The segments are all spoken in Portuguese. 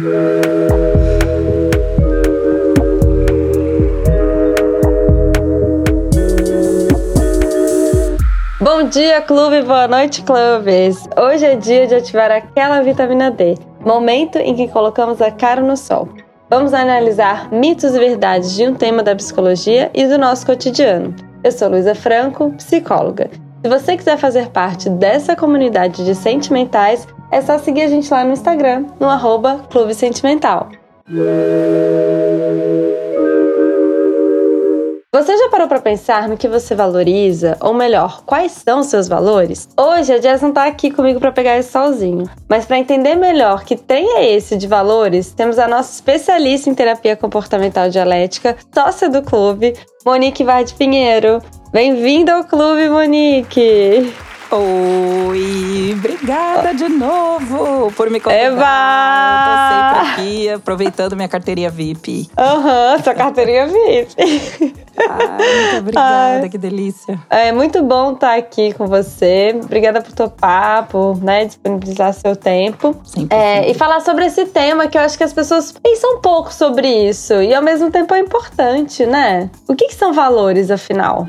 Bom dia, clube! Boa noite, clubes! Hoje é dia de ativar aquela vitamina D, momento em que colocamos a cara no sol. Vamos analisar mitos e verdades de um tema da psicologia e do nosso cotidiano. Eu sou Luísa Franco, psicóloga. Se você quiser fazer parte dessa comunidade de sentimentais, é só seguir a gente lá no Instagram, no arroba Clube Sentimental. Você já parou para pensar no que você valoriza, ou melhor, quais são seus valores? Hoje a Jess não tá aqui comigo para pegar isso sozinho, mas para entender melhor que trem é esse de valores, temos a nossa especialista em terapia comportamental dialética, sócia do clube, Monique Vard Pinheiro. Bem-vinda ao clube, Monique! Oi, obrigada de novo por me convidar. Eba! Eu tô sempre aqui, aproveitando minha carteirinha VIP. Aham, uhum, sua carteirinha VIP. Ai, muito obrigada, Ai. que delícia. É muito bom estar aqui com você. Obrigada por topar, por né, disponibilizar seu tempo. Sempre, é, sempre. E falar sobre esse tema que eu acho que as pessoas pensam um pouco sobre isso. E ao mesmo tempo é importante, né? O que, que são valores, afinal?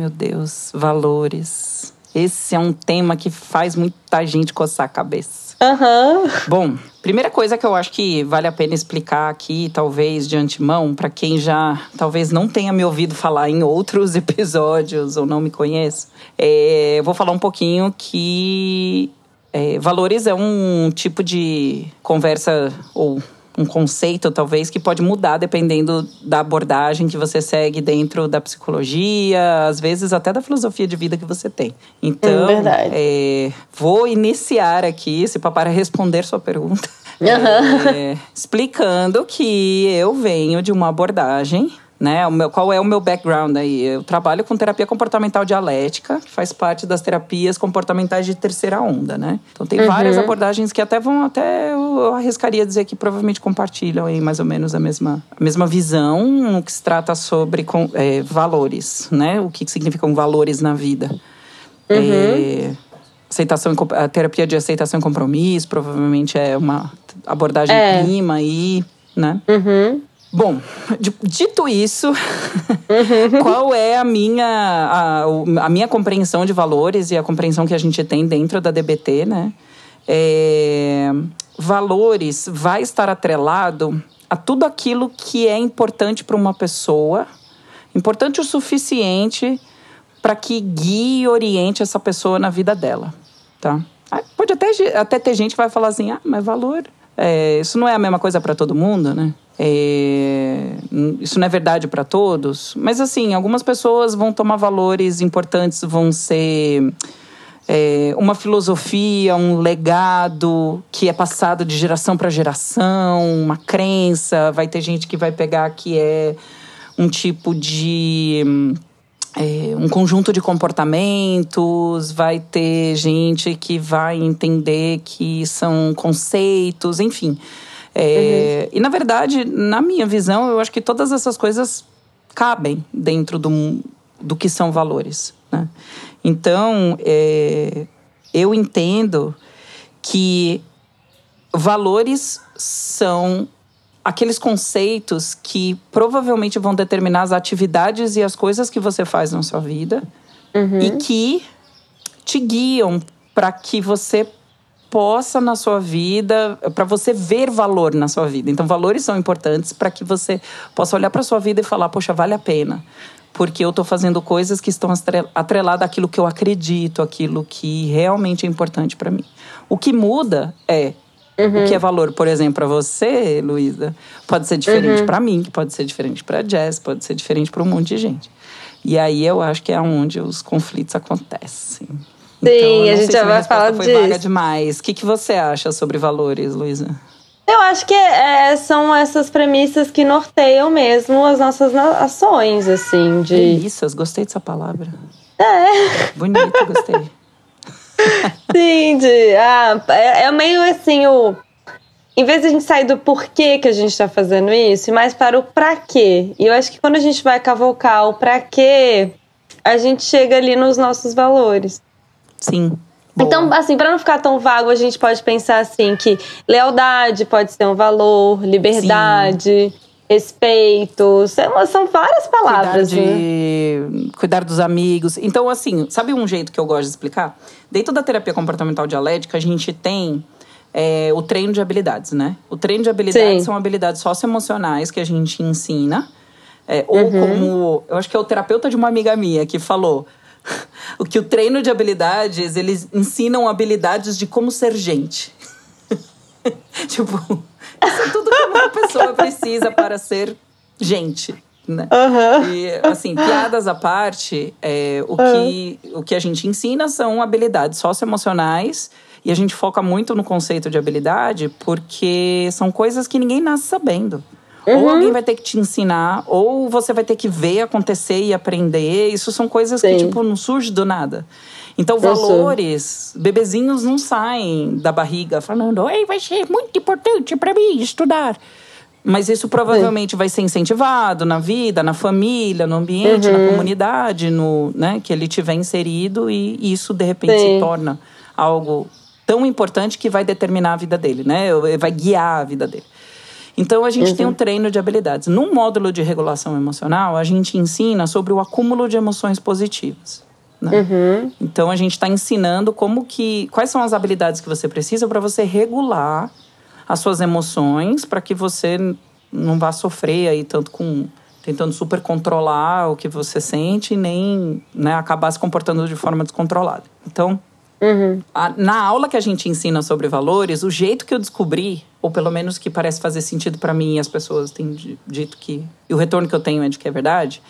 Meu Deus, valores. Esse é um tema que faz muita gente coçar a cabeça. Aham. Uhum. Bom, primeira coisa que eu acho que vale a pena explicar aqui, talvez de antemão, para quem já talvez não tenha me ouvido falar em outros episódios ou não me conheça, é, eu vou falar um pouquinho que é, valores é um tipo de conversa ou um conceito, talvez, que pode mudar dependendo da abordagem que você segue dentro da psicologia, às vezes até da filosofia de vida que você tem. Então, é, vou iniciar aqui, se para responder sua pergunta, uhum. é, explicando que eu venho de uma abordagem né? O meu, qual é o meu background aí? Eu trabalho com terapia comportamental dialética, que faz parte das terapias comportamentais de terceira onda, né? Então tem uhum. várias abordagens que até vão até eu arriscaria dizer que provavelmente compartilham aí mais ou menos a mesma, a mesma visão no que se trata sobre com, é, valores, né? O que significam valores na vida. Uhum. É, aceitação a terapia de aceitação e compromisso provavelmente é uma abordagem é. prima aí, né? Uhum. Bom, dito isso, qual é a minha, a, a, minha compreensão de valores e a compreensão que a gente tem dentro da DBT, né? É, valores vai estar atrelado a tudo aquilo que é importante para uma pessoa, importante o suficiente para que guie e oriente essa pessoa na vida dela, tá? Pode até, até ter gente que vai falar assim, ah, mas valor, é, isso não é a mesma coisa para todo mundo, né? É, isso não é verdade para todos, mas assim, algumas pessoas vão tomar valores importantes, vão ser é, uma filosofia, um legado que é passado de geração para geração, uma crença. Vai ter gente que vai pegar que é um tipo de. É, um conjunto de comportamentos, vai ter gente que vai entender que são conceitos, enfim. É, uhum. E, na verdade, na minha visão, eu acho que todas essas coisas cabem dentro do, do que são valores. Né? Então, é, eu entendo que valores são aqueles conceitos que provavelmente vão determinar as atividades e as coisas que você faz na sua vida uhum. e que te guiam para que você possa na sua vida, para você ver valor na sua vida. Então, valores são importantes para que você possa olhar para sua vida e falar: poxa, vale a pena. Porque eu estou fazendo coisas que estão atreladas àquilo que eu acredito, aquilo que realmente é importante para mim. O que muda é Uhum. O que é valor, por exemplo, para você, Luísa, pode ser diferente uhum. para mim, pode ser diferente para Jess, pode ser diferente para um monte de gente. E aí eu acho que é onde os conflitos acontecem. Sim, então, a gente já vai falar foi disso. Vaga demais. O que, que você acha sobre valores, Luísa? Eu acho que é, são essas premissas que norteiam mesmo as nossas ações, assim, de... Premissas, gostei dessa palavra. É. Bonito, gostei. Sim, de... Ah, é, é meio assim o... Em vez de a gente sair do porquê que a gente está fazendo isso, e mais para o para quê. E eu acho que quando a gente vai cavocar o para quê, a gente chega ali nos nossos valores. Sim. Boa. Então, assim, para não ficar tão vago, a gente pode pensar assim que lealdade pode ser um valor, liberdade, respeito, são, são várias palavras. Cuidar, né? de, cuidar dos amigos. Então, assim, sabe um jeito que eu gosto de explicar? Dentro da terapia comportamental dialética, a gente tem é, o treino de habilidades, né? O treino de habilidades Sim. são habilidades socioemocionais que a gente ensina. É, ou Uhum. como. Eu acho que é o terapeuta de uma amiga minha que falou. O que o treino de habilidades, eles ensinam habilidades de como ser gente. tipo, isso é tudo que uma pessoa precisa para ser gente, né? Aham. E, assim, piadas à parte, é, o, que, o que a gente ensina são habilidades socioemocionais. E a gente foca muito no conceito de habilidade porque são coisas que ninguém nasce sabendo. Ou alguém vai ter que te ensinar, ou você vai ter que ver acontecer e aprender. Isso são coisas que, Sim. tipo, não surgem do nada. Então, valores, bebezinhos não saem da barriga falando, Ei, vai ser muito importante para mim estudar. Mas isso provavelmente vai ser incentivado na vida, na família, no ambiente, Uhum. na comunidade, no, né, que ele tiver inserido e isso de repente Sim. se torna algo tão importante que vai determinar a vida dele, né? Vai guiar a vida dele. Então a gente tem Uhum. um treino de habilidades. Num módulo de regulação emocional, a gente ensina sobre o acúmulo de emoções positivas. Né? Uhum. Então a gente está ensinando como que quais são as habilidades que você precisa para você regular as suas emoções para que você não vá sofrer aí tanto com tentando super controlar o que você sente nem né, acabar se comportando de forma descontrolada. Então Uhum. na aula que a gente ensina sobre valores, o jeito que eu descobri, ou pelo menos que parece fazer sentido para mim e as pessoas têm di- dito que. E o retorno que eu tenho é de que é verdade,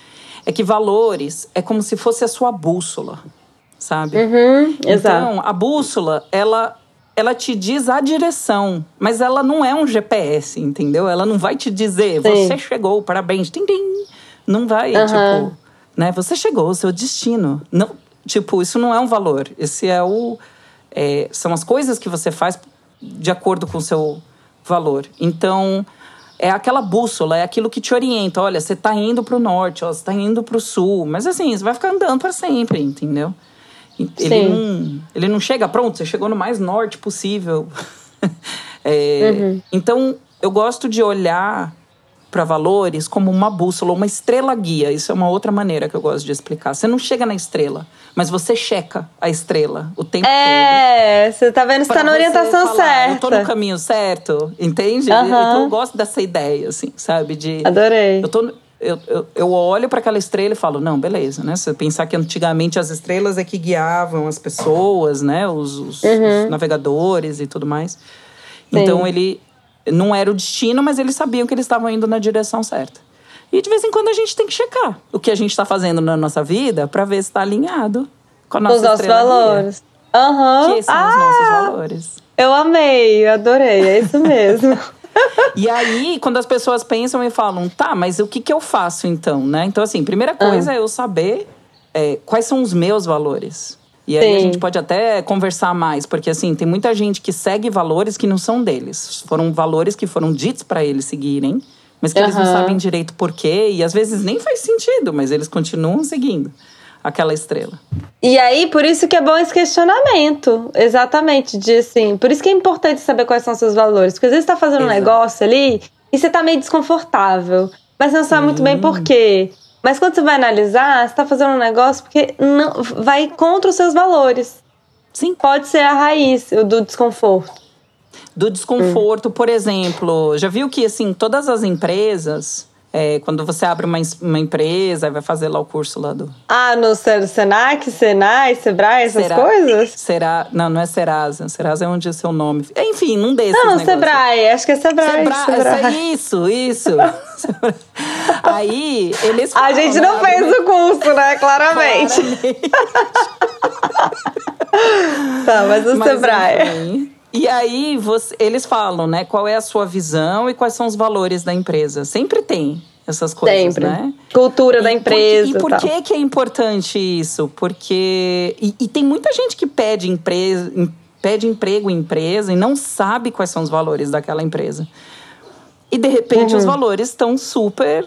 é que valores é como se fosse a sua bússola, sabe? Uhum. Exato. Então, a bússola, ela, ela te diz a direção, mas ela não é um GPS, entendeu? Ela não vai te dizer, Sim. você chegou, parabéns, tim, tim. Não vai, Aham. tipo, né? Você chegou, o seu destino. Não, tipo, isso não é um valor. Esse é o. é, são as coisas que você faz de acordo com o seu valor. Então, é aquela bússola, é aquilo que te orienta. Olha, você tá indo pro norte, ó, você tá indo pro sul. Mas assim, você vai ficar andando para sempre, entendeu? Ele não, ele não chega pronto, você chegou no mais norte possível. É, Uhum. Então, eu gosto de olhar para valores como uma bússola, uma estrela guia. Isso é uma outra maneira que eu gosto de explicar. Você não chega na estrela, mas você checa a estrela o tempo todo. É, você tá vendo se tá na orientação falar, certa. Eu tô no caminho certo, entende? Aham. Então eu gosto dessa ideia, assim, sabe? De Adorei. eu, tô, eu, eu, eu olho para aquela estrela e falo, não, beleza, né? Se você pensar que antigamente as estrelas é que guiavam as pessoas, né? Os, os- Uhum. os navegadores e tudo mais. Então ele não era o destino, mas eles sabiam que eles estavam indo na direção certa. E de vez em quando a gente tem que checar o que a gente está fazendo na nossa vida para ver se está alinhado com a nossa Os nossos valores. Aham. Que são ah, os nossos valores. eu amei, eu adorei, é isso mesmo. E aí, quando as pessoas pensam e falam, tá, mas o que, que eu faço então, né? Então, assim, primeira Ah. coisa é eu saber é, quais são os meus valores. E aí a Sim. gente pode até conversar mais, porque assim, tem muita gente que segue valores que não são deles. Foram valores que foram ditos para eles seguirem, mas que eles não sabem direito por quê, e às vezes nem faz sentido, mas eles continuam seguindo aquela estrela. E aí, por isso que é bom esse questionamento. Exatamente, de assim. Por isso que é importante saber quais são os seus valores. Porque às vezes você tá fazendo um Exato. negócio ali e você tá meio desconfortável. Mas não sabe muito bem por quê. Mas quando você vai analisar, você tá fazendo um negócio porque não vai contra os seus valores. Sim. Pode ser a raiz do desconforto. do desconforto, por exemplo. Já viu que, assim, todas as empresas, é, quando você abre uma, uma empresa e vai fazer lá o curso lá do. Ah, no Se- Senac, Senai, Sebrae, essas Será- coisas? Será. Não, não é Serasa. Serasa é onde é seu nome. Enfim, num desses. Não, negócios. Sebrae, acho que é Sebrae. Sebra- Sebrae. Isso, isso. Aí, eles A falam, gente né, não abre fez uma- o curso, né? Claramente. Tá, mas o Mas, Sebrae. enfim. E aí, você- eles falam, né? Qual é a sua visão e quais são os valores da empresa. Sempre tem essas coisas, Sempre. né? Cultura da E por que- empresa. E por, que, que é importante isso? Porque. E, e tem muita gente que pede, empresa, em- pede emprego em empresa e não sabe quais são os valores daquela empresa. E de repente uhum. os valores estão super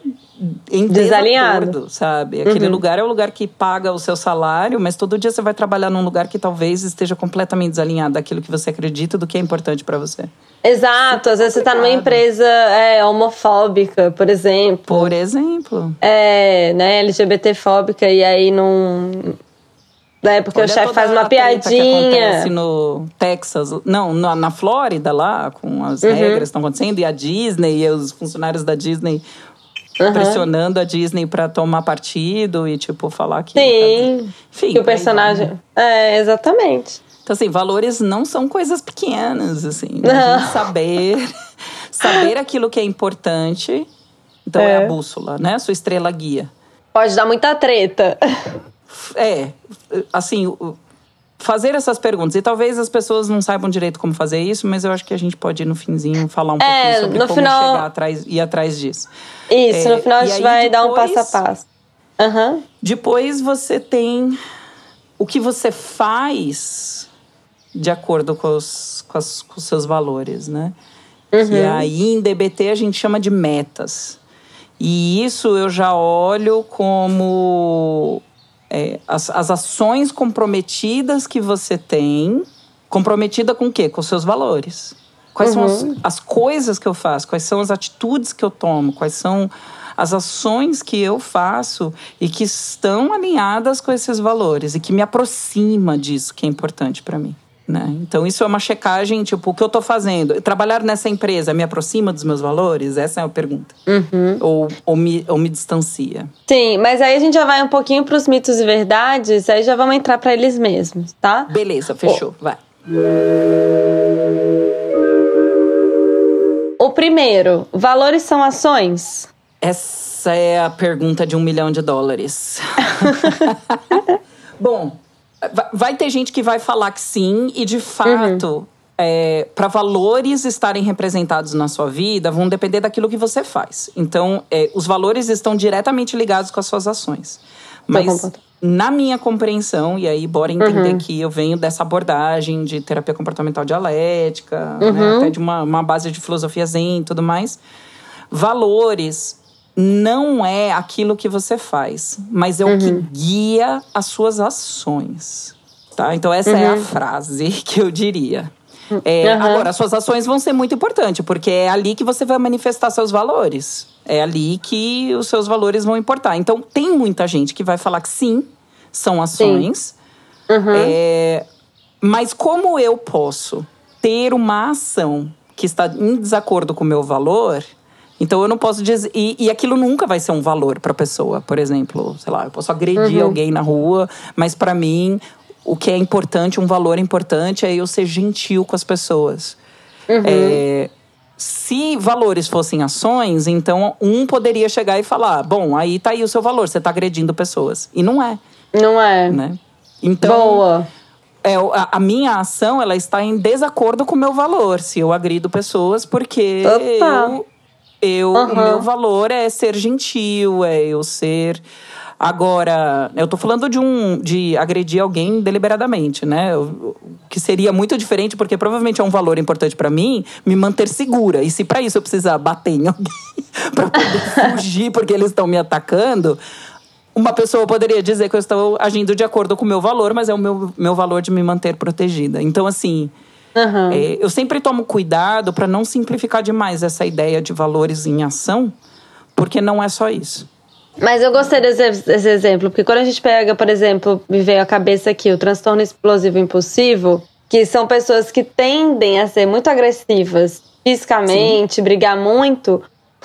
em desalinhado, sabe? Aquele uhum. lugar é o lugar que paga o seu salário, mas todo dia você vai trabalhar num lugar que talvez esteja completamente desalinhado daquilo que você acredita, do que é importante para você. Exato, às vezes você tá numa empresa é, homofóbica, por exemplo. Por exemplo. É, né, LGBTfóbica, e aí não. É, porque Olha o chefe faz uma piadinha. Que no Texas, não, na, na Flórida lá, com as uhum. regras que estão acontecendo, e a Disney, e os funcionários da Disney uhum. pressionando a Disney para tomar partido e, tipo, falar que. Sim. Tá... Enfim, que o personagem. Vai, né? É, exatamente. Então, assim, valores não são coisas pequenas, assim. Né? Saber, saber aquilo que é importante. Então, é. é a bússola, né? A sua estrela guia. Pode dar muita treta. É, assim, fazer essas perguntas. E talvez as pessoas não saibam direito como fazer isso, mas eu acho que a gente pode, no finzinho, falar um é, pouquinho sobre como final... chegar atrás, ir atrás disso. Isso, é, no final a gente vai depois, dar um passo a passo. Uhum. Depois você tem o que você faz de acordo com os, com, as, com os seus valores, né? Uhum. E aí em DBT a gente chama de metas. E isso eu já olho como é, as, as ações comprometidas que você tem, comprometida com o quê? Com os seus valores. Quais uhum. são as, as coisas que eu faço? Quais são as atitudes que eu tomo? Quais são as ações que eu faço e que estão alinhadas com esses valores e que me aproxima disso que é importante para mim. Né? Então, isso é uma checagem, tipo, o que eu estou fazendo? Trabalhar nessa empresa me aproxima dos meus valores? Essa é a pergunta. Uhum. Ou, ou, me, ou me distancia? Sim, mas aí a gente já vai um pouquinho para os mitos e verdades, aí já vamos entrar para eles mesmos, tá? Beleza, fechou, oh. vai. O primeiro, valores são ações? Essa é a pergunta de um milhão de dólares. Bom, Vai ter gente que vai falar que sim, e de fato, uhum. é, para valores estarem representados na sua vida, vão depender daquilo que você faz. Então, é, os valores estão diretamente ligados com as suas ações. Mas na minha compreensão, e aí bora entender uhum. que eu venho dessa abordagem de terapia comportamental dialética, né, uhum. né, até de uma, uma base de filosofia zen e tudo mais. Valores não é aquilo que você faz, mas é uhum. o que uhum. guia as suas ações. Tá? Então, essa uhum. é a uhum. frase que eu diria. É, uhum. Agora, as suas ações vão ser muito importantes, porque é ali que você vai manifestar seus valores. É ali que os seus valores vão importar. Então, tem muita gente que vai falar que sim, são ações. Uhum. É, mas como eu posso ter uma ação que está em desacordo com o meu valor então eu não posso dizer. E, e aquilo nunca vai ser um valor para a pessoa. Por exemplo, sei lá, eu posso agredir uhum. alguém na rua, mas para mim o que é importante, um valor importante, é eu ser gentil com as pessoas. Uhum. É, se valores fossem ações, então um poderia chegar e falar: bom, aí tá aí o seu valor, você tá agredindo pessoas. E não é. Não é. Né? Então, Boa. É, a, a, minha ação ela está em desacordo com o meu valor se eu agrido pessoas porque eu, eu, uhum. O meu valor é ser gentil, é eu ser. Agora, eu tô falando de um de agredir alguém deliberadamente, né? O que seria muito diferente, porque provavelmente é um valor importante para mim me manter segura. E se para isso eu precisar bater em alguém para poder fugir porque eles estão me atacando, uma pessoa poderia dizer que eu estou agindo de acordo com o meu valor, mas é o meu, meu valor de me manter protegida. Então, assim, Uhum. É, eu sempre tomo cuidado para não simplificar demais essa ideia de valores em ação, porque não é só isso. Mas eu gostei desse, desse, exemplo, porque quando a gente pega, por exemplo, me veio à cabeça aqui o transtorno explosivo impulsivo, que são pessoas que tendem a ser muito agressivas fisicamente, Sim. brigar muito.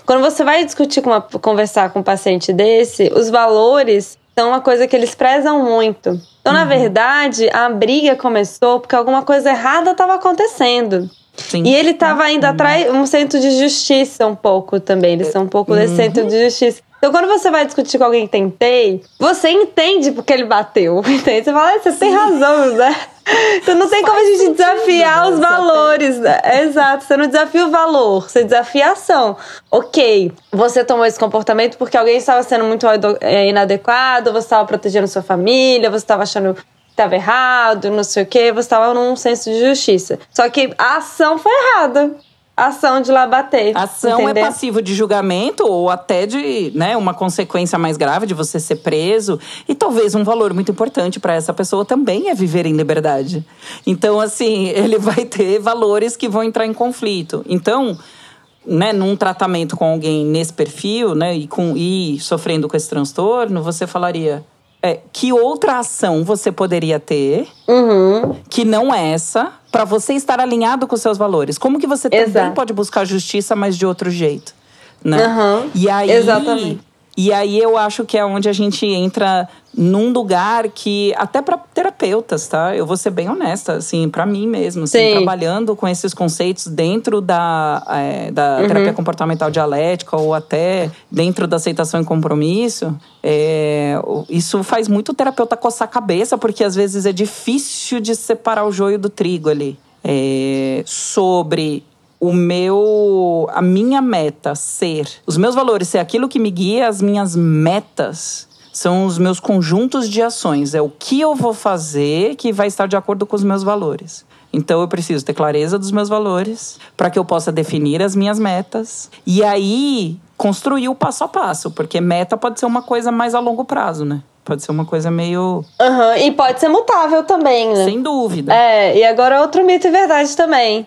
Quando você vai discutir com uma, conversar com um paciente desse, os valores são uma coisa que eles prezam muito. Então, uhum. na verdade, a briga começou porque alguma coisa errada estava acontecendo. Sim. E ele estava indo uhum. atrás um centro de justiça um pouco também. Eles são um pouco uhum. desse centro de justiça. Então, quando você vai discutir com alguém que tentei, você entende porque ele bateu. Entende? Você fala, ah, você Sim. tem razão, né? Então não tem Faz como a gente desafiar os valores. Né? Exato, você não desafia o valor, você desafia a ação. Ok, você tomou esse comportamento porque alguém estava sendo muito é, inadequado, você estava protegendo sua família, você estava achando que estava errado, não sei o quê, você estava num senso de justiça. Só que a ação foi errada. Ação de lá bater. Ação entendeu? é passivo de julgamento ou até de né, uma consequência mais grave de você ser preso. E talvez um valor muito importante para essa pessoa também é viver em liberdade. Então, assim, ele vai ter valores que vão entrar em conflito. Então, né, num tratamento com alguém nesse perfil, né, e, com, e sofrendo com esse transtorno, você falaria. É, que outra ação você poderia ter Uhum. que não essa, para você estar alinhado com seus valores? Como que você também Exato. pode buscar justiça, mas de outro jeito? Né? Aham. E aí, Exatamente. E aí eu acho que é onde a gente entra num lugar que até para terapeutas, tá? Eu vou ser bem honesta, assim, para mim mesmo, assim, Sim. trabalhando com esses conceitos dentro da, é, da Uhum. terapia comportamental dialética ou até dentro da aceitação e compromisso, é, isso faz muito o terapeuta coçar a cabeça, porque às vezes é difícil de separar o joio do trigo ali. É, sobre o meu a minha meta ser os meus valores ser aquilo que me guia as minhas metas são os meus conjuntos de ações. É o que eu vou fazer que vai estar de acordo com os meus valores. Então eu preciso ter clareza dos meus valores para que eu possa definir as minhas metas e aí construir o passo a passo porque meta pode ser uma coisa mais a longo prazo né pode ser uma coisa meio Aham. E pode ser mutável também, né? sem dúvida É, e agora outro mito e verdade também.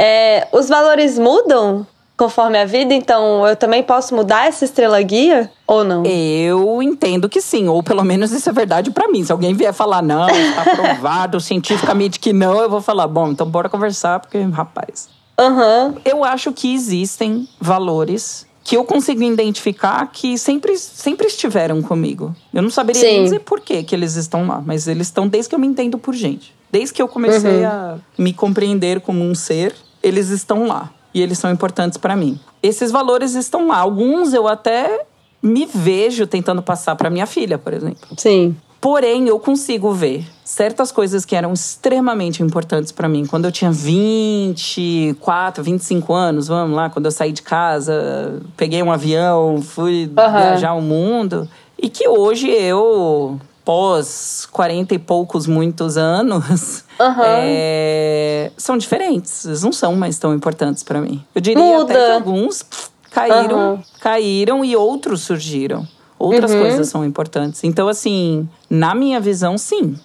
É, os valores mudam conforme a vida, então eu também posso mudar essa estrela guia ou não? Eu entendo que sim, ou pelo menos isso é verdade pra mim. Se alguém vier falar não, está provado cientificamente que não, eu vou falar, bom, então bora conversar, porque, rapaz. Aham. Eu acho que existem valores que eu consigo identificar que sempre, sempre estiveram comigo. Eu não saberia Sim. dizer por que eles estão lá, mas eles estão desde que eu me entendo por gente. Desde que eu comecei Uhum. a me compreender como um ser, eles estão lá. E eles são importantes pra mim. Esses valores estão lá. Alguns eu até me vejo tentando passar pra minha filha, por exemplo. Sim. Porém, eu consigo ver certas coisas que eram extremamente importantes pra mim. Quando eu tinha 24, 25 anos, vamos lá, quando eu saí de casa, peguei um avião, fui Aham. viajar o mundo. E que hoje eu, pós 40 e poucos, muitos anos, Aham. é, são diferentes. Eles não são mais tão importantes pra mim. Eu diria até Muda. que alguns pff, caíram, Aham. caíram e outros surgiram. Outras Uhum. coisas são importantes. Então, assim, na minha visão, sim.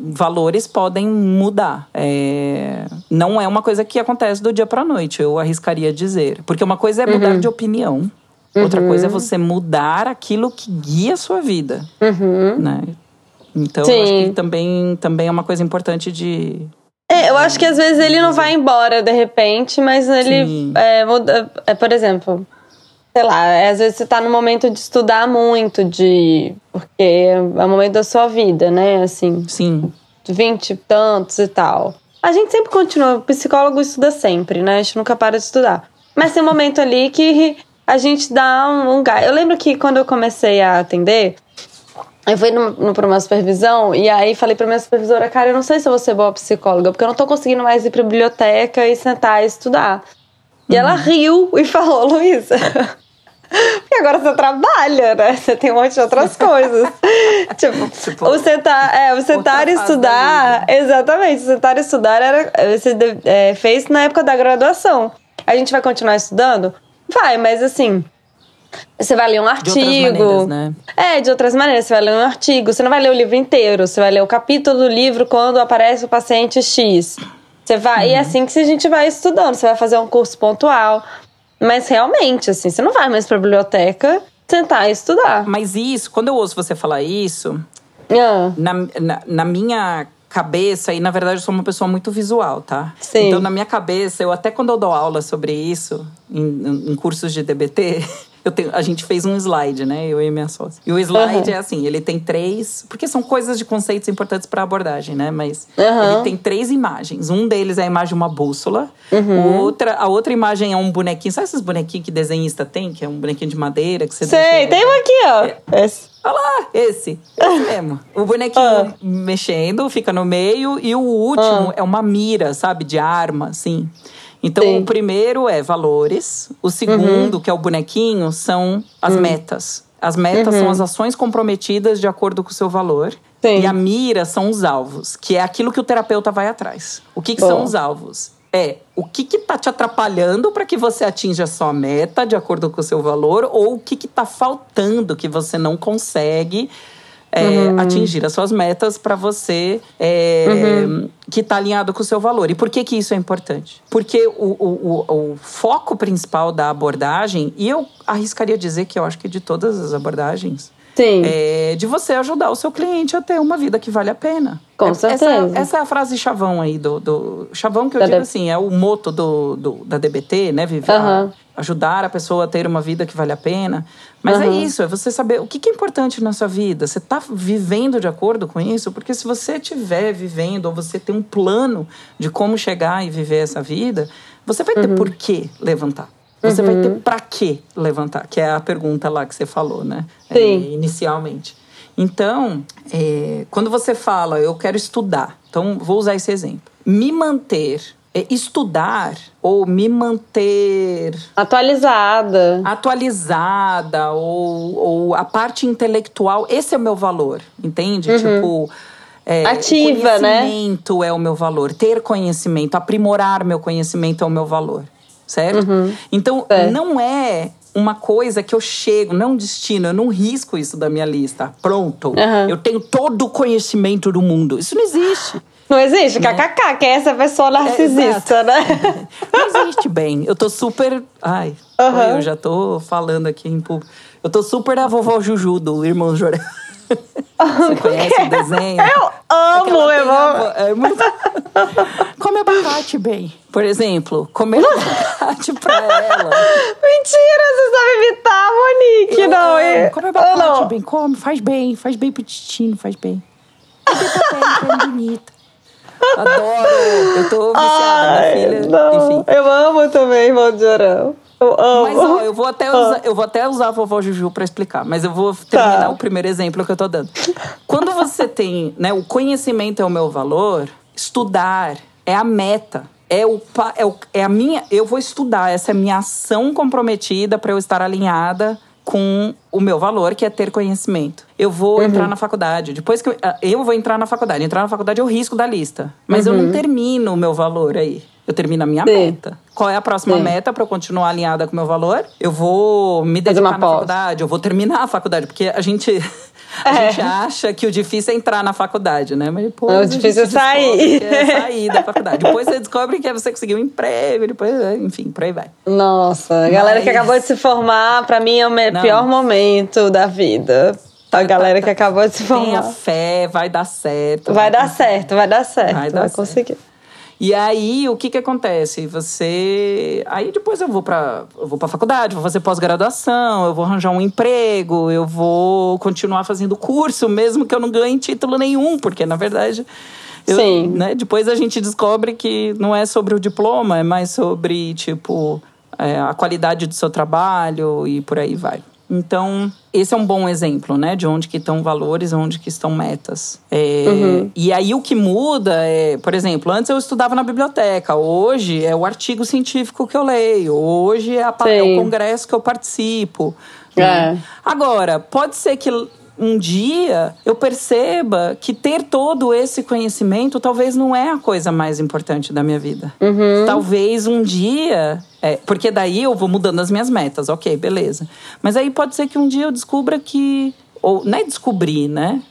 Valores podem mudar. É, Não é uma coisa que acontece do dia pra noite, eu arriscaria dizer. Porque uma coisa é Uhum. mudar de opinião, outra coisa é você mudar aquilo que guia a sua vida. Uhum. Né? Então, eu acho Sim. que também, também é uma coisa importante de. É, eu acho que às vezes ele não vai embora de repente, mas ele Sim. é, muda. É, por exemplo, sei lá, é, às vezes você tá no momento de estudar muito, de. Porque é o momento da sua vida, né? Assim, Sim, vinte e tantos e tal. A gente sempre continua, o psicólogo estuda sempre, né? A gente nunca para de estudar. Mas tem um momento ali que a gente dá um, um gás. Eu lembro que quando eu comecei a atender, eu fui pra uma supervisão e aí falei pra minha supervisora, cara, eu não sei se eu vou ser boa psicóloga, porque eu não tô conseguindo mais ir pra biblioteca e sentar e estudar. E ela riu e falou, Luísa. Porque agora você trabalha, né? Você tem um monte de outras coisas. tipo, Tipo, o sentar, é, o sentar e estudar. Exatamente, o sentar e estudar era, você de- é, fez na época da graduação. A gente vai continuar estudando? Vai, mas assim. Você vai ler um de outras artigo. maneiras, né? É, de outras maneiras. Você vai ler um artigo, você não vai ler o livro inteiro, você vai ler o capítulo do livro quando aparece o paciente X. Você vai, Uhum. e é assim que a gente vai estudando. Você vai fazer um curso pontual. Mas realmente, assim, você não vai mais pra biblioteca sentar e estudar. Mas isso, quando eu ouço você falar isso, Ah, na, na, na minha cabeça, e na verdade eu sou uma pessoa muito visual, tá? Sim. Então, na minha cabeça, eu até quando eu dou aula sobre isso, em, em cursos de DBT, eu tenho, a gente fez um slide, né? Eu e minha sócia. E o slide Uhum. é assim, ele tem três. Porque são coisas de conceitos importantes para abordagem, né? Mas Uhum. ele tem três imagens. Um deles é a imagem de uma bússola. Uhum. Outra, a outra imagem é um bonequinho. Sabe esses bonequinhos que desenhista tem? Que é um bonequinho de madeira que você sei, tem um aqui, ó. Esse. Olha lá, esse. Esse mesmo. O bonequinho Ah. mexendo, fica no meio. E o último é uma mira, sabe? De arma, assim. Então, Sim. Uhum. o primeiro é valores. O segundo, que é o bonequinho, são as metas. As metas uhum. são as ações comprometidas de acordo com o seu valor. Sim. E a mira são os alvos, que é aquilo que o terapeuta vai atrás. O que, que são os alvos? É o que está te atrapalhando para que você atinja a sua meta de acordo com o seu valor, ou o que está faltando que você não consegue é, uhum. atingir as suas metas para você é, uhum. que está alinhado com o seu valor. E por que, que isso é importante? Porque o, o, o, o, foco principal da abordagem, e eu arriscaria dizer que eu acho que de todas as abordagens, Sim. É de você ajudar o seu cliente a ter uma vida que vale a pena. Com é, certeza. Essa, essa, é a frase chavão aí do. do chavão que eu da digo assim, é o moto do, do, da DBT, né? Viver, uhum. ajudar a pessoa a ter uma vida que vale a pena. Mas uhum. é isso, é você saber o que, que é importante na sua vida. Você está vivendo de acordo com isso? Porque se você estiver vivendo, ou você tem um plano de como chegar e viver essa vida, você vai ter uhum. por que levantar. Você uhum. vai ter uhum. para que levantar, que é a pergunta lá que você falou, né? É, inicialmente. Então, é, quando você fala, eu quero estudar, então vou usar esse exemplo. Me manter é, estudar ou me manter atualizada, atualizada ou, ou a parte intelectual, esse é o meu valor, entende? Uhum. Tipo é, ativa, né? Conhecimento é o meu valor, ter conhecimento, aprimorar meu conhecimento é o meu valor certo? Uhum. Então, é. não é uma coisa que eu chego, não é destino, eu não risco isso da minha lista. Pronto, uhum. eu tenho todo o conhecimento do mundo. Isso não existe. Não existe, né? kkk, que é essa pessoa narcisista, é, né? Não existe bem. Eu tô super. Ai, uhum. eu já tô falando aqui em público. Eu tô super a vovó Juju do Irmão Jorel. Você conhece o desenho? Eu amo, eu amo. É muito... Come abacate bem. Por exemplo, comer abacate pra ela. Mentira, você sabe imitar, Monique. Eu não, é. Come abacate não. bem, come, faz bem, faz bem pro destino, faz bem. Faz bem pra pele, bonita. Adoro. Eu tô viciada, Ai, minha filha. Não. Enfim. Eu amo também, irmão de Jorão. Eu amo. Mas ó, eu vou até ah. usar, eu vou até usar a vovó Juju para explicar, mas eu vou terminar tá. o primeiro exemplo que eu tô dando. Quando você tem, né, o conhecimento é o meu valor, estudar é a meta. É, o, é, o, é a minha. Eu vou estudar, essa é a minha ação comprometida para eu estar alinhada com o meu valor, que é ter conhecimento. Eu vou uhum. entrar na faculdade. Depois que eu, eu, vou entrar na faculdade, entrar na faculdade é o risco da lista. Mas uhum. eu não uhum. termino o meu valor aí. Eu termino a minha Sim. meta. Qual é a próxima Sim. meta para eu continuar alinhada com o meu valor? Eu vou me dedicar na faculdade, eu vou terminar a faculdade, porque a gente a é. gente acha que o difícil é entrar na faculdade, né? Mas depois. o difícil é sair. É sair da faculdade. Depois você descobre que é você conseguir um emprego, depois, enfim, por aí vai. Nossa, a galera que acabou de se formar, para mim é o Não. pior momento da vida. A tá, galera tá, que acabou de se formar. Tenha fé, vai dar certo. Vai, vai dar certo, vai dar certo. Vai, dar vai certo. conseguir. E aí, o que que acontece? Você. Aí depois eu vou para eu vou pra faculdade, vou fazer pós-graduação, eu vou arranjar um emprego, eu vou continuar fazendo curso, mesmo que eu não ganhe título nenhum, porque na verdade. Eu, Sim. Né, depois a gente descobre que não é sobre o diploma, é mais sobre, tipo, é, a qualidade do seu trabalho e por aí vai. Então, esse é um bom exemplo, né? De onde que estão valores, onde que estão metas. É, uhum. E aí o que muda é, por exemplo, antes eu estudava na biblioteca, hoje é o artigo científico que eu leio, hoje é, a, é o congresso que eu participo. Né? É. Agora, pode ser que um dia eu perceba que ter todo esse conhecimento talvez não é a coisa mais importante da minha vida. Uhum. Talvez um dia. É, porque daí eu vou mudando as minhas metas, ok, beleza. Mas aí pode ser que um dia eu descubra que. Ou não é descobrir, né?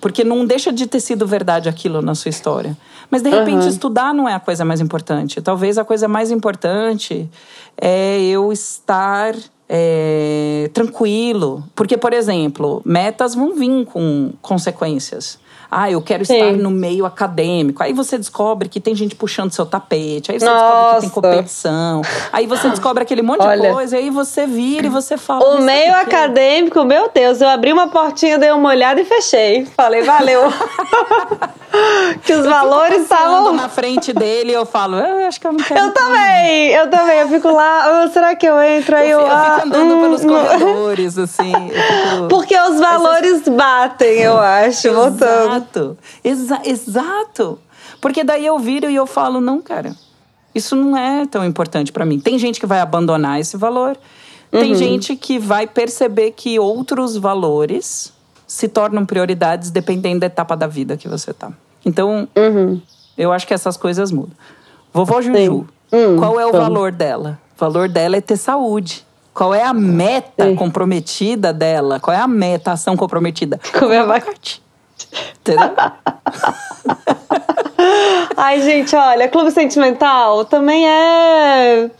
Porque não deixa de ter sido verdade aquilo na sua história. Mas de repente uhum. estudar não é a coisa mais importante. Talvez a coisa mais importante é eu estar é, tranquilo. Porque, por exemplo, metas vão vir com consequências. Ah, eu quero Sim. estar no meio acadêmico. Aí você descobre que tem gente puxando seu tapete. Aí você Nossa. descobre que tem competição. Aí você descobre aquele monte Olha. de coisa. Aí você vira e você fala. O meio acadêmico, meu Deus, eu abri uma portinha, dei uma olhada e fechei. Falei, valeu. que os eu valores estavam. na frente dele eu falo, eu acho que eu não quero. Eu também, eu também. Eu fico lá, oh, será que eu entro? Aí eu, eu, eu ah, fico andando hum, pelos corredores, assim. Fico... Porque os valores batem, eu acho, voltando. Exato. Exa exato. Porque daí eu viro e eu falo, não, cara, isso não é tão importante para mim. Tem gente que vai abandonar esse valor. Tem gente que vai perceber que outros valores se tornam prioridades dependendo da etapa da vida que você tá. Então, Uhum. eu acho que essas coisas mudam. Vovó Juju, Hum, qual é o vamos. valor dela? O valor dela é ter saúde. Qual é a meta Sim. comprometida dela? Qual é a meta, a ação comprometida? Comer abacate. Entendeu? Ai, gente, olha, Clube Sentimental também é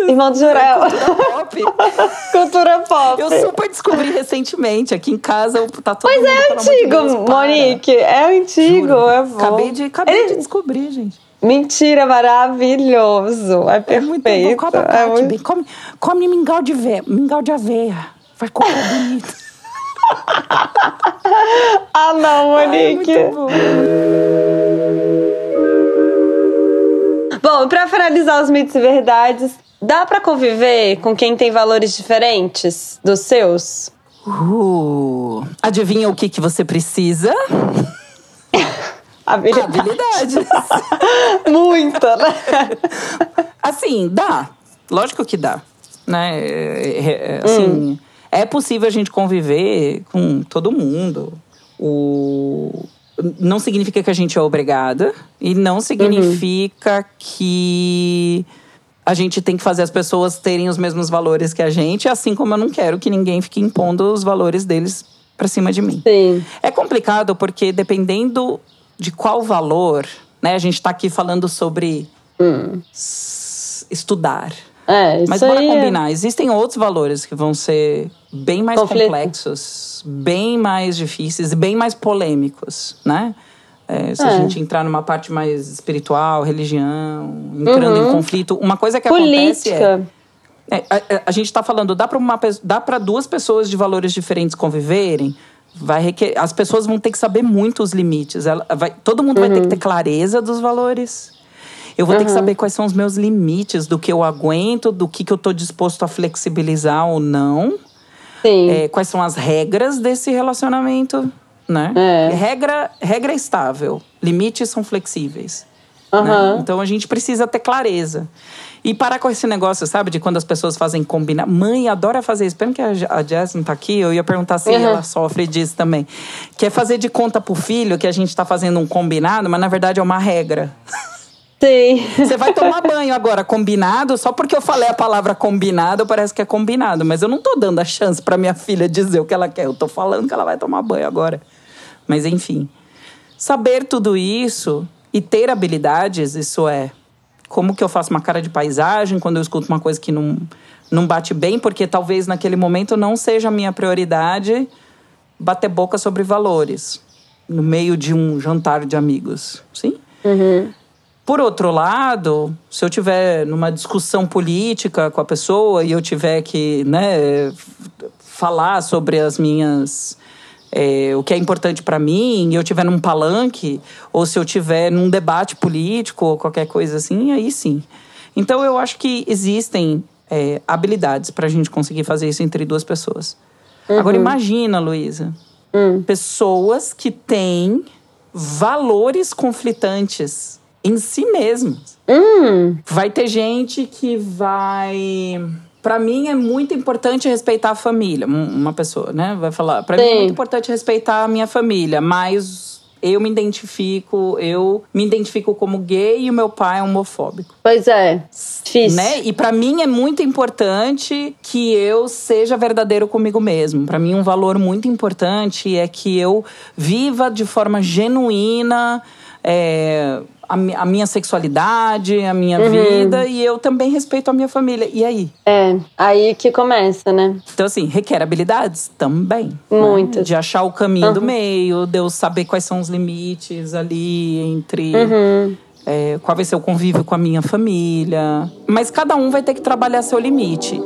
irmão do Jurel. Pop. Cultura pop. Eu super descobri recentemente. Aqui em casa tá todo Pois mundo, é de antigo, Deus. Monique. É antigo, Juro. é bom. Acabei de, acabei Ele- de descobrir, gente. Mentira, maravilhoso. É É perfeito. muito bom. É muito... Come, come mingau de aveia. Mingau de aveia. Vai correr bonito. Ah, não, Ai, Monique. muito bom. Bom, pra finalizar os mitos e verdades, dá pra conviver com quem tem valores diferentes dos seus? Uh, adivinha o que, que você precisa? Habilidade. Habilidades. Muita, né? Assim, dá. Lógico que dá. Né? É, é, é, é possível a gente conviver com todo mundo. O... Não significa que a gente é obrigada. E não significa que a gente tem que fazer as pessoas terem os mesmos valores que a gente. Assim como eu não quero que ninguém fique impondo os valores deles pra cima de mim. Sim. É complicado porque dependendo de qual valor, né? A gente tá aqui falando sobre s- estudar. É, Mas bora é- combinar, existem outros valores que vão ser bem mais Conflito. complexos, bem mais difíceis, e bem mais polêmicos, né? É, se a É. gente entrar numa parte mais espiritual, religião, entrando em conflito, uma coisa que acontece é Política. é, a, a- a gente está falando, dá para uma pe- dá para duas pessoas de valores diferentes conviverem? Vai requer, as pessoas vão ter que saber muito os limites. Ela vai, todo mundo vai ter que ter clareza dos valores. Eu vou ter que saber quais são os meus limites, do que eu aguento, do que, que eu estou disposto a flexibilizar ou não. É, quais são as regras desse relacionamento, né? É. Regra, regra é estável, limites são flexíveis. né? Aham. Então a gente precisa ter clareza. E parar com esse negócio, sabe, de quando as pessoas fazem combinar. Mãe adora fazer isso. Pena que a Ja- a Jess não tá aqui, eu ia perguntar se Uhum. ela sofre disso também. Que é fazer de conta pro filho que a gente tá fazendo um combinado, mas na verdade é uma regra. Sim. Você vai tomar banho agora combinado, só porque eu falei a palavra combinado, parece que é combinado. Mas eu não tô dando a chance pra minha filha dizer o que ela quer. Eu tô falando que ela vai tomar banho agora. Mas enfim. Saber tudo isso e ter habilidades, isso é. Como que eu faço uma cara de paisagem quando eu escuto uma coisa que não, não bate bem, porque talvez naquele momento não seja a minha prioridade bater boca sobre valores no meio de um jantar de amigos. Sim? Por outro lado, se eu tiver numa discussão política com a pessoa e eu tiver que né, falar sobre as minhas. é, o que é importante para mim, e eu tiver num palanque, ou se eu tiver num debate político ou qualquer coisa assim, aí sim. Então eu acho que existem é, habilidades para a gente conseguir fazer isso entre duas pessoas. Agora imagina, Luísa, pessoas que têm valores conflitantes em si mesmas. Vai ter gente que vai. Pra mim é muito importante respeitar a família. Um- Uma pessoa, né? Vai falar. Pra mim é muito importante respeitar a minha família, mas eu me identifico, eu me identifico como gay e o meu pai é homofóbico. Pois é. Difícil. Né? E pra mim é muito importante que eu seja verdadeiro comigo mesmo. Pra mim um valor muito importante é que eu viva de forma genuína é, a, a minha sexualidade, a minha Uhum. vida e eu também respeito a minha família. E aí? É, aí que começa, né? Então, assim, requer habilidades também. né? Muitas. De achar o caminho do meio, de eu saber quais são os limites ali entre. Uhum. é, qual vai ser o convívio com a minha família. Mas cada um vai ter que trabalhar seu limite.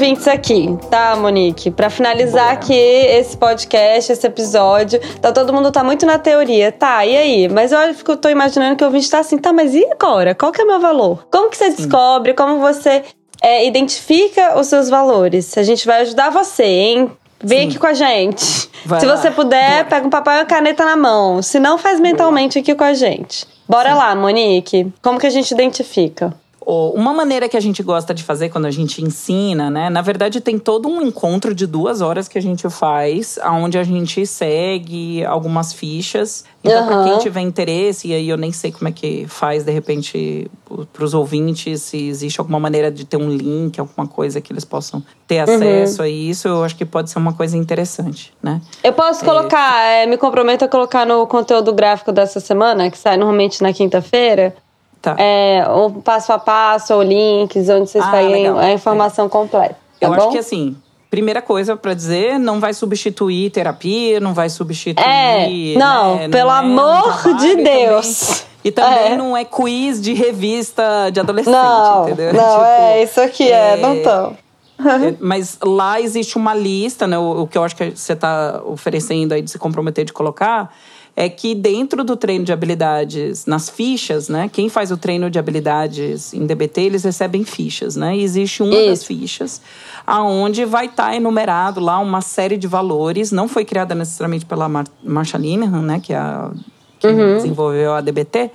Ouvintes aqui, tá, Monique? Pra finalizar aqui esse podcast, esse episódio. Tá, todo mundo tá muito na teoria. Tá, e aí? Mas eu fico, tô imaginando que o ouvinte tá assim, tá, mas e agora? Qual que é o meu valor? Como que você descobre? Como você é, identifica os seus valores. A gente vai ajudar você, hein? Vem Sim. aqui com a gente. Vai Se lá. você puder, Bora. pega um papel e uma caneta na mão. Se não, faz mentalmente aqui com a gente. Bora Sim. lá, Monique. Como que a gente identifica? Uma maneira que a gente gosta de fazer quando a gente ensina, né? Na verdade, tem todo um encontro de duas horas que a gente faz, onde a gente segue algumas fichas. Então, uhum. para quem tiver interesse, e aí eu nem sei como é que faz, de repente, para os ouvintes, se existe alguma maneira de ter um link, alguma coisa que eles possam ter uhum. acesso uhum. a isso, eu acho que pode ser uma coisa interessante, né? Eu posso colocar, é, me comprometo a colocar no conteúdo gráfico dessa semana, que sai normalmente na quinta-feira Tá. É, o passo a passo, ou links, onde vocês ah, peguem legal. a informação legal. completa. Tá Eu bom? acho que assim, primeira coisa para dizer, não vai substituir terapia, não vai substituir. É, não, né, pelo não é amor de Deus. Também, e também é. não é quiz de revista de adolescente, não, entendeu? Não, tipo, é, isso aqui é, é não tão. É, mas lá existe uma lista, né? O, o que eu acho que você está oferecendo aí de se comprometer de colocar é que dentro do treino de habilidades, nas fichas, né? Quem faz o treino de habilidades em DBT, eles recebem fichas, né? E existe uma Isso. das fichas aonde vai estar tá enumerado lá uma série de valores. Não foi criada necessariamente pela Mar Marsha Linehan, né? Que, é a, que uhum. desenvolveu a DBT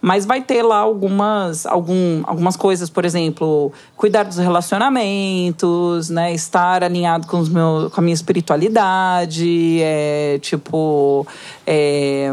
mas vai ter lá algumas, algum, algumas coisas, por exemplo, cuidar dos relacionamentos, né? Estar alinhado com, os meus, com a minha espiritualidade, é, tipo. É,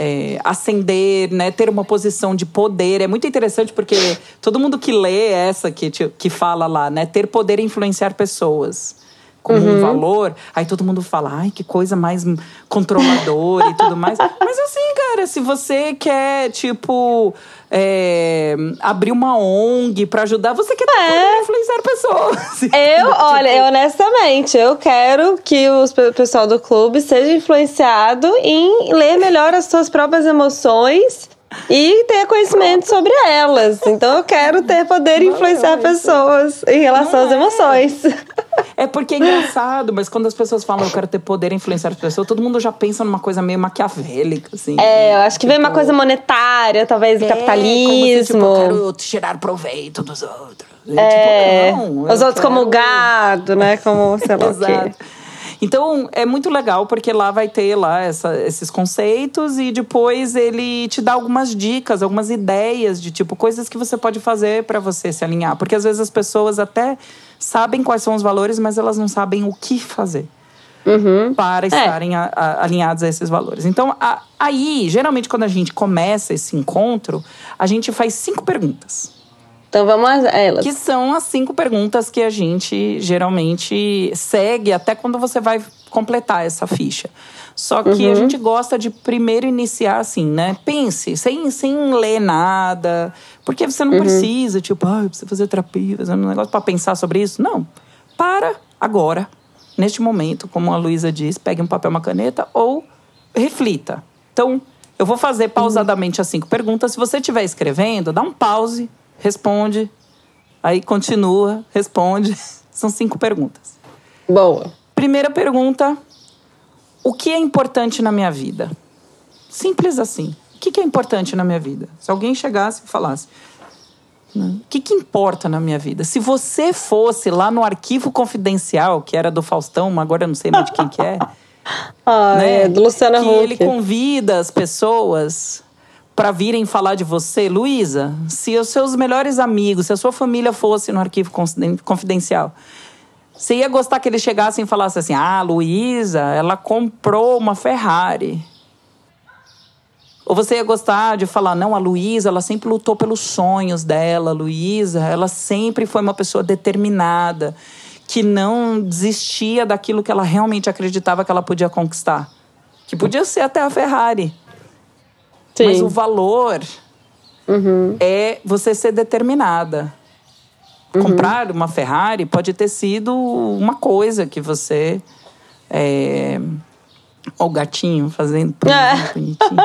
é, ascender, né, ter uma posição de poder. É muito interessante porque todo mundo que lê essa que, que fala lá, né, ter poder e influenciar pessoas como uhum. um valor, aí todo mundo fala, ai, que coisa mais controladora e tudo mais. Mas assim, cara, se você quer, tipo, é, abrir uma ONG para ajudar, você quer é. influenciar pessoas. Eu, olha, eu, honestamente, eu quero que o pessoal do clube seja influenciado em ler melhor as suas próprias emoções e ter conhecimento sobre elas. Então eu quero ter poder influenciar pessoas em relação às emoções. É porque é engraçado, mas quando as pessoas falam eu quero ter poder influenciar as pessoas, todo mundo já pensa numa coisa meio maquiavélica, assim. É, eu acho que tipo, vem uma coisa monetária, talvez, do é, capitalismo. Como se, tipo, eu quero tirar proveito dos outros. É, tipo, não, os outros quero... como gado, né? Como, sei lá Exato. o quê. Então é muito legal porque lá vai ter lá essa, esses conceitos e depois ele te dá algumas dicas, algumas ideias de tipo coisas que você pode fazer para você se alinhar, porque às vezes as pessoas até sabem quais são os valores, mas elas não sabem o que fazer. Uhum. Para é. estarem a, a, alinhados a esses valores. Então, a, aí, geralmente, quando a gente começa esse encontro, a gente faz cinco perguntas. Então vamos a elas. Que são as cinco perguntas que a gente geralmente segue até quando você vai completar essa ficha. Só que uhum. a gente gosta de primeiro iniciar assim, né? Pense, sem, sem ler nada. Porque você não uhum. precisa, tipo, ah, eu preciso fazer terapia, fazer um negócio para pensar sobre isso. Não. Para agora, neste momento, como a Luísa diz, pegue um papel, uma caneta ou reflita. Então, eu vou fazer pausadamente as cinco perguntas. Se você estiver escrevendo, dá um pause responde, aí continua, responde. São cinco perguntas. Boa. Primeira pergunta: o que é importante na minha vida? Simples assim. O que é importante na minha vida? Se alguém chegasse e falasse, né, o que, que importa na minha vida? Se você fosse lá no arquivo confidencial, que era do Faustão, mas agora eu não sei mais de quem que é. ah, né? é, do Luciano Que Huck. ele convida as pessoas para virem falar de você, Luísa, se os seus melhores amigos, se a sua família fosse no arquivo confidencial, você ia gostar que eles chegassem e falassem assim: ah, Luísa, ela comprou uma Ferrari. Ou você ia gostar de falar: não, a Luísa, ela sempre lutou pelos sonhos dela, Luísa, ela sempre foi uma pessoa determinada, que não desistia daquilo que ela realmente acreditava que ela podia conquistar. Que podia ser até a Ferrari. Sim. Mas o valor uhum. é você ser determinada. Uhum. Comprar uma Ferrari pode ter sido uma coisa que você. É... o gatinho fazendo é. bonitinho.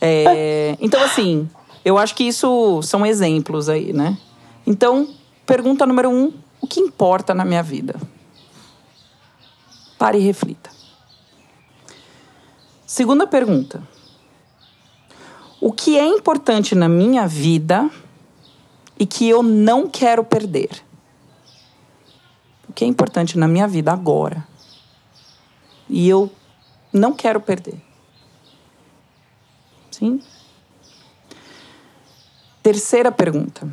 É... Então, assim, eu acho que isso são exemplos aí, né? Então, pergunta número um: o que importa na minha vida? Pare e reflita. Segunda pergunta: o que é importante na minha vida e que eu não quero perder. O que é importante na minha vida agora. E eu não quero perder. Sim? Terceira pergunta.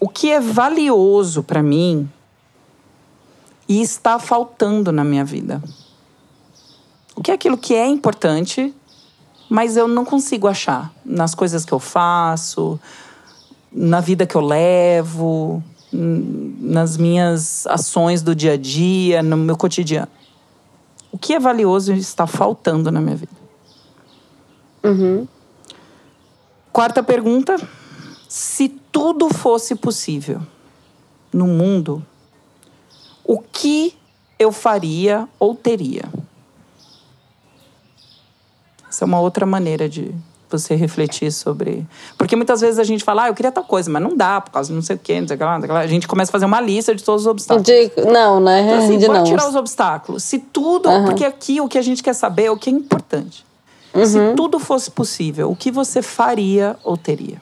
O que é valioso para mim e está faltando na minha vida? O que é aquilo que é importante, mas eu não consigo achar nas coisas que eu faço, na vida que eu levo, nas minhas ações do dia a dia, no meu cotidiano. O que é valioso e está faltando na minha vida? Uhum. Quarta pergunta: se tudo fosse possível no mundo, o que eu faria ou teria? Essa é uma outra maneira de você refletir sobre. Porque muitas vezes a gente fala, ah, eu queria tal coisa, mas não dá, por causa de não sei o quê, não sei o que lá, não sei o que lá. A gente começa a fazer uma lista de todos os obstáculos. De, não, né? Então, assim, de bora não. tirar os obstáculos. Se tudo. Uhum. Porque aqui o que a gente quer saber é o que é importante. Uhum. Se tudo fosse possível, o que você faria ou teria?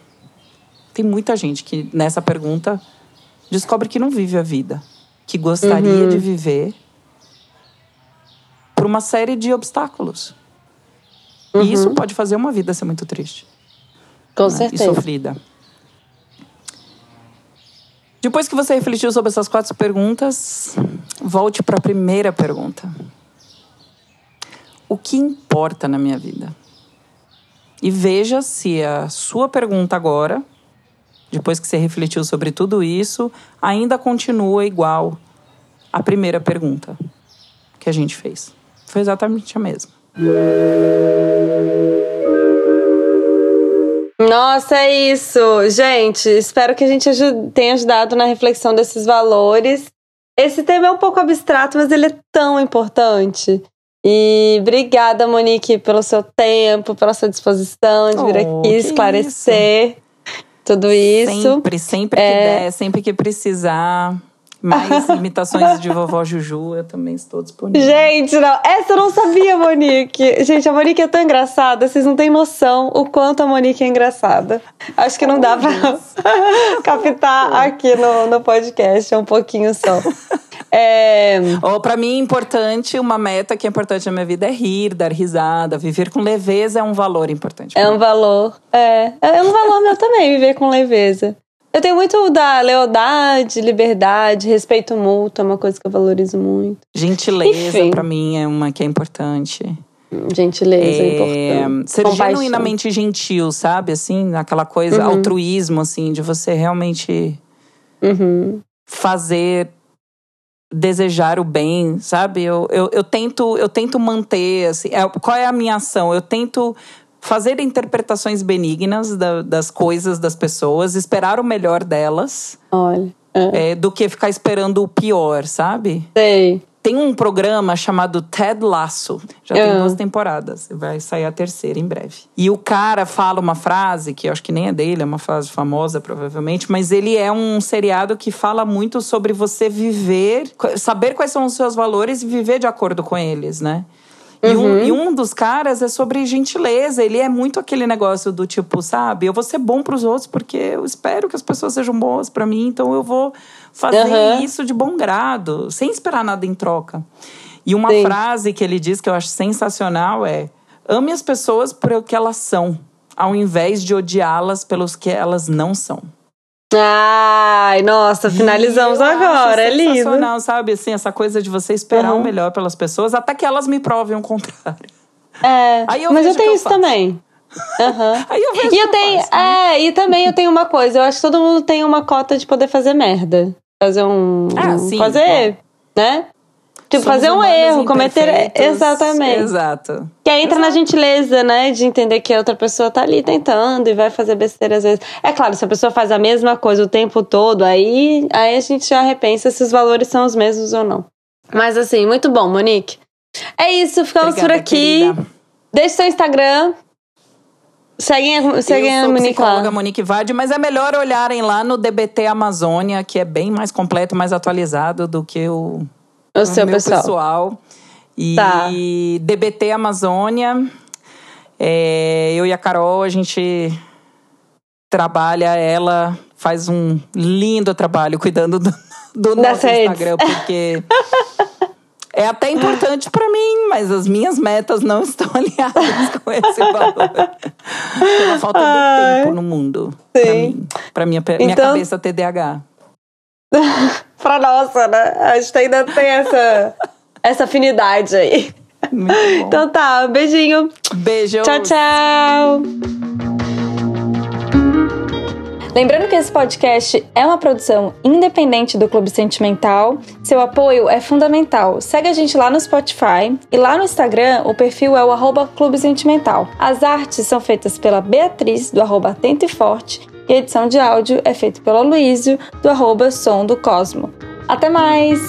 Tem muita gente que nessa pergunta descobre que não vive a vida, que gostaria Uhum. de viver por uma série de obstáculos. E isso pode fazer uma vida ser muito triste Com né? e certeza. sofrida. Depois que você refletiu sobre essas quatro perguntas, volte para a primeira pergunta. O que importa na minha vida? E veja se a sua pergunta agora, depois que você refletiu sobre tudo isso, ainda continua igual à primeira pergunta que a gente fez. Foi exatamente a mesma. Nossa, é isso. Gente, espero que a gente tenha ajudado na reflexão desses valores. Esse tema é um pouco abstrato, mas ele é tão importante. E obrigada, Monique, pelo seu tempo, pela sua disposição de vir Oh, aqui esclarecer tudo isso. Sempre, sempre que É. der, sempre que precisar. Mais imitações de vovó Juju, eu também estou disponível. Gente, não, essa eu não sabia, Monique. Gente, a Monique é tão engraçada, vocês não têm noção o quanto a Monique é engraçada. Acho que não dá pra captar aqui no, no podcast, é um pouquinho só. É, Ou para mim, importante, uma meta que é importante na minha vida é rir, dar risada, viver com leveza é um valor importante. é um valor. É, é um valor meu também, viver com leveza. Eu tenho muito da lealdade, liberdade, respeito mútuo, é uma coisa que eu valorizo muito. Gentileza, para mim, é uma que é importante. Gentileza é, É, importante. ser Compaixão. genuinamente gentil, sabe? Assim, aquela coisa, Uhum. altruísmo, assim, de você realmente Uhum. fazer desejar o bem, sabe? Eu, eu, eu tento eu tento manter assim, é, qual é a minha ação? Eu tento fazer interpretações benignas da- das coisas das pessoas, esperar o melhor delas, Olha. É. é, do que ficar esperando o pior, sabe? Sei. Tem um programa chamado Ted Lasso. Já tem Ah. duas temporadas. Vai sair a terceira em breve. E o cara fala uma frase, que eu acho que nem é dele, é uma frase famosa, provavelmente, mas ele é um seriado que fala muito sobre você viver, saber quais são os seus valores e viver de acordo com eles, né? E, um, e um dos caras é sobre gentileza. Ele é muito aquele negócio do tipo, sabe? Eu vou ser bom pros outros porque eu espero que as pessoas sejam boas pra mim, então eu vou fazer Aham. isso de bom grado, sem esperar nada em troca. E uma Sim. frase que ele diz que eu acho sensacional é: ame as pessoas por o que elas são, ao invés de odiá-las pelos que elas não são. Ai, nossa, finalizamos agora, é lindo. sensacional, sabe? Assim, essa coisa de você esperar Uhum. o melhor pelas pessoas, até que elas me provem o contrário. É, Aí eu mas eu tenho eu isso faço. também. Aham. Aí eu vejo E eu tenho, faço, né? é, e também eu tenho uma coisa, eu acho que todo mundo tem uma cota de poder fazer merda. Fazer um. Ah, um- sim, fazer, né? Tipo, Somos fazer um erro, cometer. Exatamente. Exato. Que aí entra na gentileza, né? De entender que a outra pessoa tá ali tentando e vai fazer besteira às vezes. É claro, se a pessoa faz a mesma coisa o tempo todo, aí, aí a gente já repensa se os valores são os mesmos ou não. Mas assim, muito bom, Monique. É isso, ficamos Obrigada, por aqui. querida. Deixe seu Instagram. Seguem a, seguem eu a sou Monique psicóloga lá. Monique Vade, mas é melhor olharem lá no DBT Amazônia, que é bem mais completo, mais atualizado do que o, O seu meu pessoal. E Tá. DBT Amazônia, é, eu e a Carol, a gente trabalha, ela faz um lindo trabalho cuidando do, do nosso Instagram, porque é até importante para mim, mas as minhas metas não estão alinhadas com esse valor. Pela falta de tempo no mundo. Sim. Para mim, pra minha, então... minha cabeça TDAH. pra nossa, né? A gente ainda tem essa, essa afinidade aí. Então tá, um beijinho. Beijo. Tchau, tchau. Lembrando que esse podcast é uma produção independente do Clube Sentimental. Seu apoio é fundamental. Segue a gente lá no Spotify e lá no Instagram o perfil é o arroba Clube Sentimental. As artes são feitas pela Beatriz, do arroba Atento e Forte, e a edição de áudio é feita pelo Luísio, do arroba Som do Cosmo. Até mais!